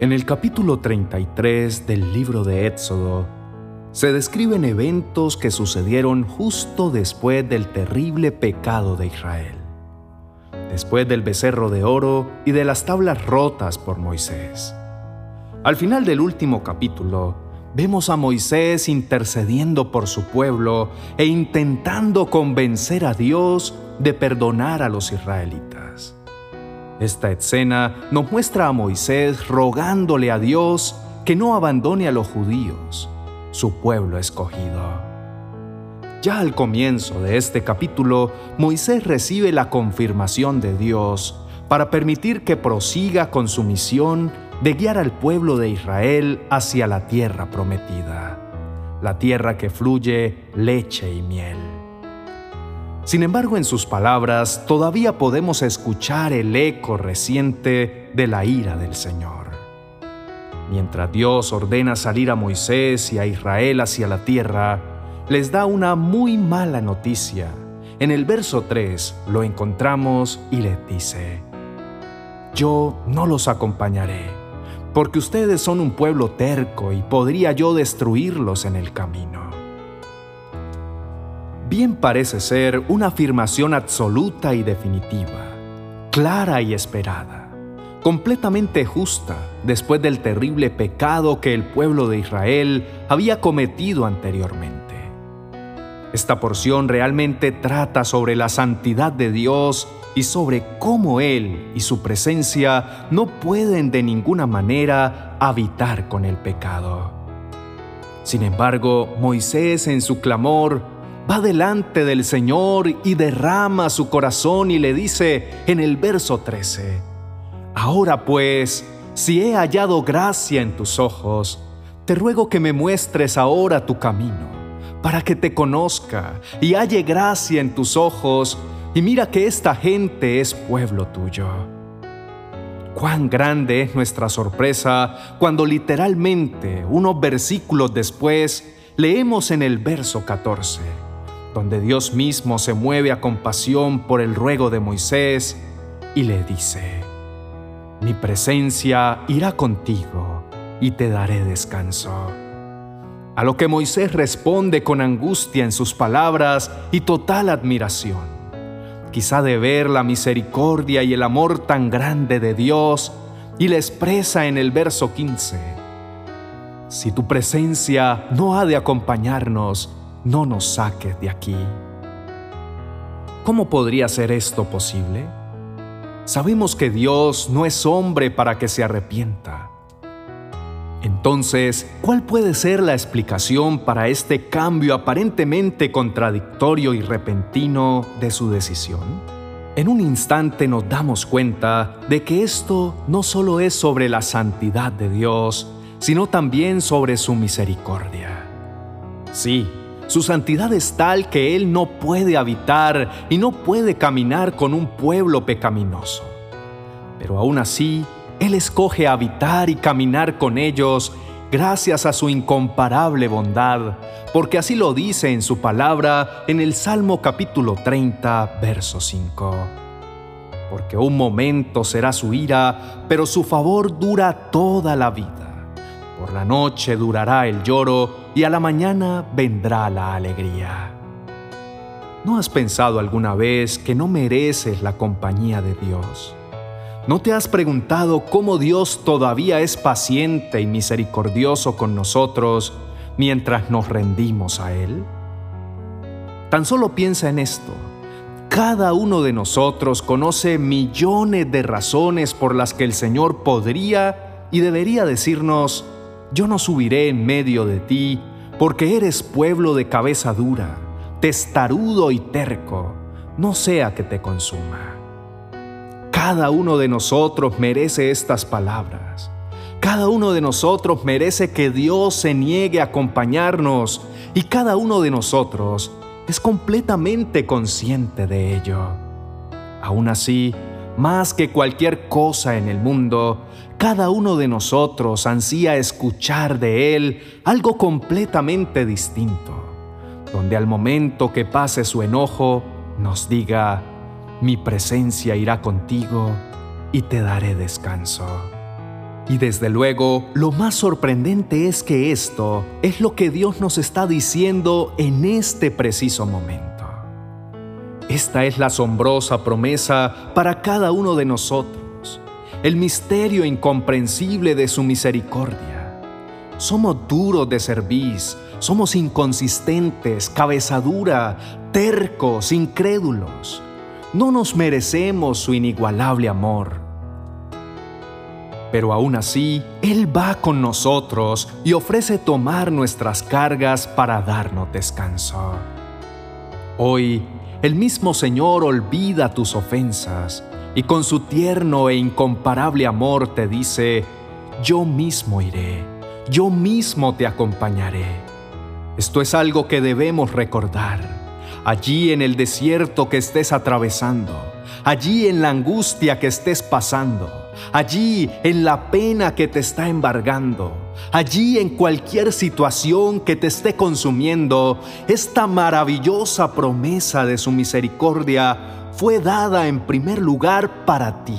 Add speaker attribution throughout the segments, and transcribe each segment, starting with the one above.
Speaker 1: En el capítulo 33 del libro de Éxodo, se describen eventos que sucedieron justo después del terrible pecado de Israel, después del becerro de oro y de las tablas rotas por Moisés. Al final del último capítulo, vemos a Moisés intercediendo por su pueblo e intentando convencer a Dios de perdonar a los israelitas. Esta escena nos muestra a Moisés rogándole a Dios que no abandone a los judíos, su pueblo escogido. Ya al comienzo de este capítulo, Moisés recibe la confirmación de Dios para permitir que prosiga con su misión de guiar al pueblo de Israel hacia la tierra prometida, la tierra que fluye leche y miel. Sin embargo, en sus palabras todavía podemos escuchar el eco reciente de la ira del Señor. Mientras Dios ordena salir a Moisés y a Israel hacia la tierra, les da una muy mala noticia. En el verso 3 lo encontramos y les dice, Yo no los acompañaré, porque ustedes son un pueblo terco y podría yo destruirlos en el camino bien parece ser una afirmación absoluta y definitiva, clara y esperada, completamente justa después del terrible pecado que el pueblo de Israel había cometido anteriormente. Esta porción realmente trata sobre la santidad de Dios y sobre cómo Él y su presencia no pueden de ninguna manera habitar con el pecado. Sin embargo, Moisés en su clamor va delante del Señor y derrama su corazón y le dice en el verso 13, Ahora pues, si he hallado gracia en tus ojos, te ruego que me muestres ahora tu camino, para que te conozca y halle gracia en tus ojos, y mira que esta gente es pueblo tuyo. Cuán grande es nuestra sorpresa cuando literalmente unos versículos después leemos en el verso 14 donde Dios mismo se mueve a compasión por el ruego de Moisés y le dice, mi presencia irá contigo y te daré descanso. A lo que Moisés responde con angustia en sus palabras y total admiración, quizá de ver la misericordia y el amor tan grande de Dios, y le expresa en el verso 15, si tu presencia no ha de acompañarnos, no nos saques de aquí. ¿Cómo podría ser esto posible? Sabemos que Dios no es hombre para que se arrepienta. Entonces, ¿cuál puede ser la explicación para este cambio aparentemente contradictorio y repentino de su decisión? En un instante nos damos cuenta de que esto no solo es sobre la santidad de Dios, sino también sobre su misericordia. Sí, su santidad es tal que Él no puede habitar y no puede caminar con un pueblo pecaminoso. Pero aún así, Él escoge habitar y caminar con ellos gracias a su incomparable bondad, porque así lo dice en su palabra en el Salmo capítulo 30, verso 5. Porque un momento será su ira, pero su favor dura toda la vida. Por la noche durará el lloro y a la mañana vendrá la alegría. ¿No has pensado alguna vez que no mereces la compañía de Dios? ¿No te has preguntado cómo Dios todavía es paciente y misericordioso con nosotros mientras nos rendimos a Él? Tan solo piensa en esto. Cada uno de nosotros conoce millones de razones por las que el Señor podría y debería decirnos, yo no subiré en medio de ti, porque eres pueblo de cabeza dura, testarudo y terco, no sea que te consuma. Cada uno de nosotros merece estas palabras. Cada uno de nosotros merece que Dios se niegue a acompañarnos y cada uno de nosotros es completamente consciente de ello. Aún así, más que cualquier cosa en el mundo, cada uno de nosotros ansía escuchar de Él algo completamente distinto, donde al momento que pase su enojo nos diga, mi presencia irá contigo y te daré descanso. Y desde luego, lo más sorprendente es que esto es lo que Dios nos está diciendo en este preciso momento. Esta es la asombrosa promesa para cada uno de nosotros, el misterio incomprensible de su misericordia. Somos duros de cerviz, somos inconsistentes, cabezadura, tercos, incrédulos. No nos merecemos su inigualable amor pero aún así, Él va con nosotros y ofrece tomar nuestras cargas para darnos descanso. Hoy, el mismo Señor olvida tus ofensas y con su tierno e incomparable amor te dice, yo mismo iré, yo mismo te acompañaré. Esto es algo que debemos recordar. Allí en el desierto que estés atravesando, allí en la angustia que estés pasando, allí en la pena que te está embargando, allí en cualquier situación que te esté consumiendo, esta maravillosa promesa de su misericordia fue dada en primer lugar para ti.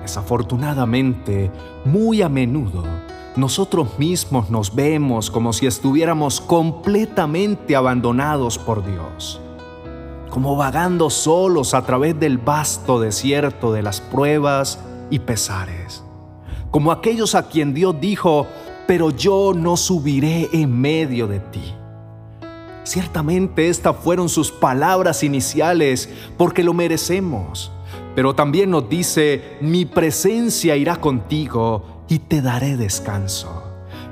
Speaker 1: Desafortunadamente, muy a menudo, nosotros mismos nos vemos como si estuviéramos completamente abandonados por Dios como vagando solos a través del vasto desierto de las pruebas y pesares, como aquellos a quien Dios dijo, pero yo no subiré en medio de ti. Ciertamente estas fueron sus palabras iniciales porque lo merecemos, pero también nos dice, mi presencia irá contigo y te daré descanso.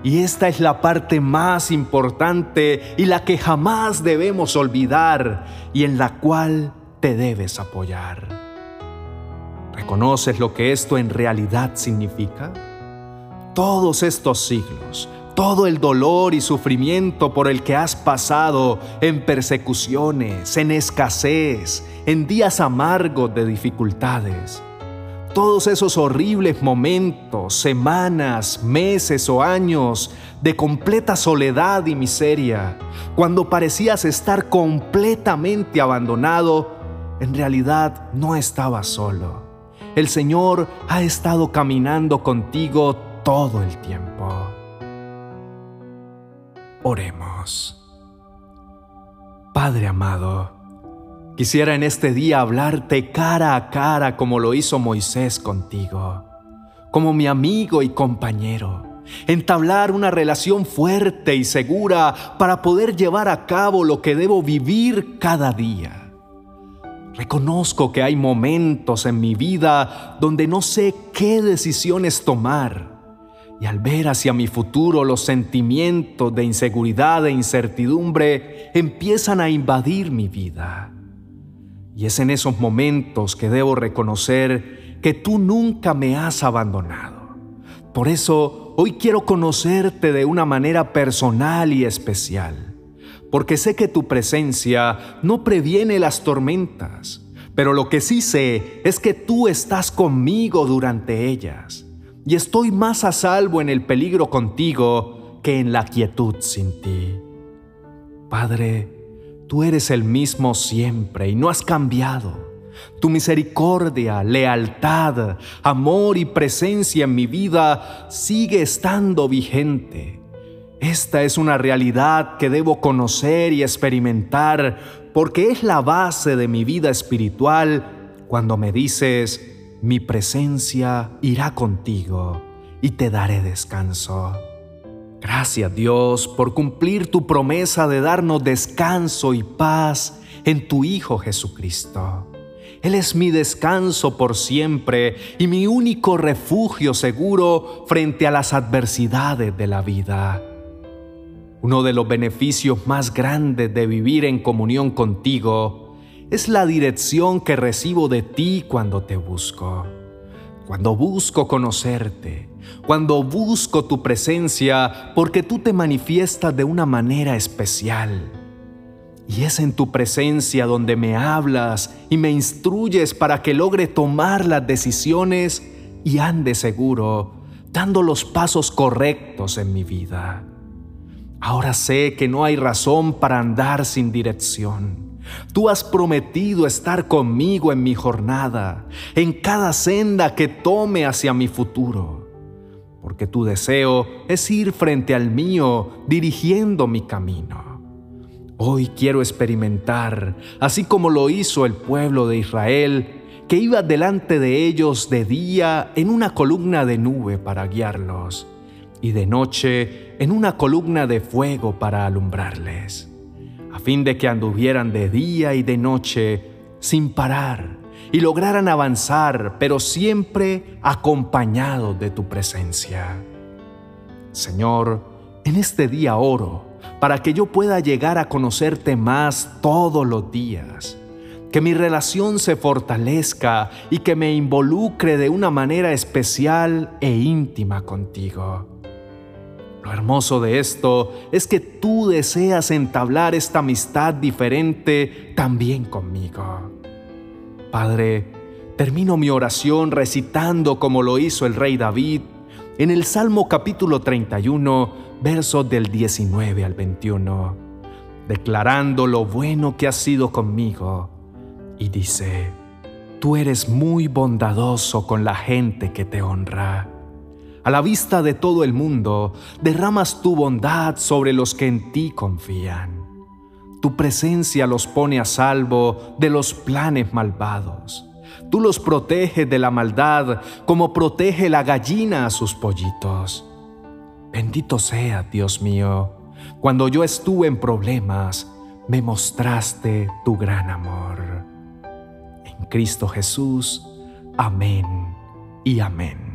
Speaker 1: Y esta es la parte más importante y la que jamás debemos olvidar y en la cual te debes apoyar. ¿Reconoces lo que esto en realidad significa? Todos estos siglos, todo el dolor y sufrimiento por el que has pasado en persecuciones, en escasez, en días amargos de dificultades, todos esos horribles momentos, semanas, meses o años de completa soledad y miseria, cuando parecías estar completamente abandonado, en realidad no estabas solo. El Señor ha estado caminando contigo todo el tiempo. Oremos. Padre amado, Quisiera en este día hablarte cara a cara como lo hizo Moisés contigo, como mi amigo y compañero, entablar una relación fuerte y segura para poder llevar a cabo lo que debo vivir cada día. Reconozco que hay momentos en mi vida donde no sé qué decisiones tomar y al ver hacia mi futuro los sentimientos de inseguridad e incertidumbre empiezan a invadir mi vida. Y es en esos momentos que debo reconocer que tú nunca me has abandonado. Por eso hoy quiero conocerte de una manera personal y especial, porque sé que tu presencia no previene las tormentas, pero lo que sí sé es que tú estás conmigo durante ellas, y estoy más a salvo en el peligro contigo que en la quietud sin ti. Padre, Tú eres el mismo siempre y no has cambiado. Tu misericordia, lealtad, amor y presencia en mi vida sigue estando vigente. Esta es una realidad que debo conocer y experimentar porque es la base de mi vida espiritual cuando me dices, mi presencia irá contigo y te daré descanso. Gracias Dios por cumplir tu promesa de darnos descanso y paz en tu Hijo Jesucristo. Él es mi descanso por siempre y mi único refugio seguro frente a las adversidades de la vida. Uno de los beneficios más grandes de vivir en comunión contigo es la dirección que recibo de ti cuando te busco. Cuando busco conocerte, cuando busco tu presencia porque tú te manifiestas de una manera especial. Y es en tu presencia donde me hablas y me instruyes para que logre tomar las decisiones y ande seguro, dando los pasos correctos en mi vida. Ahora sé que no hay razón para andar sin dirección. Tú has prometido estar conmigo en mi jornada, en cada senda que tome hacia mi futuro. porque tu deseo es ir frente al mío, dirigiendo mi camino. Hoy quiero experimentar, así como lo hizo el pueblo de Israel, que iba delante de ellos de día en una columna de nube para guiarlos, y de noche en una columna de fuego para alumbrarles, a fin de que anduvieran de día y de noche sin parar y lograran avanzar, pero siempre acompañados de tu presencia. Señor, en este día oro para que yo pueda llegar a conocerte más todos los días, que mi relación se fortalezca y que me involucre de una manera especial e íntima contigo. Lo hermoso de esto es que tú deseas entablar esta amistad diferente también conmigo. Padre, termino mi oración recitando como lo hizo el rey David en el Salmo capítulo 31, versos del 19 al 21, declarando lo bueno que has sido conmigo. Y dice, Tú eres muy bondadoso con la gente que te honra. A la vista de todo el mundo, derramas tu bondad sobre los que en ti confían. Tu presencia los pone a salvo de los planes malvados. Tú los proteges de la maldad como protege la gallina a sus pollitos. Bendito sea, Dios mío, cuando yo estuve en problemas, me mostraste tu gran amor. En Cristo Jesús, amén y amén.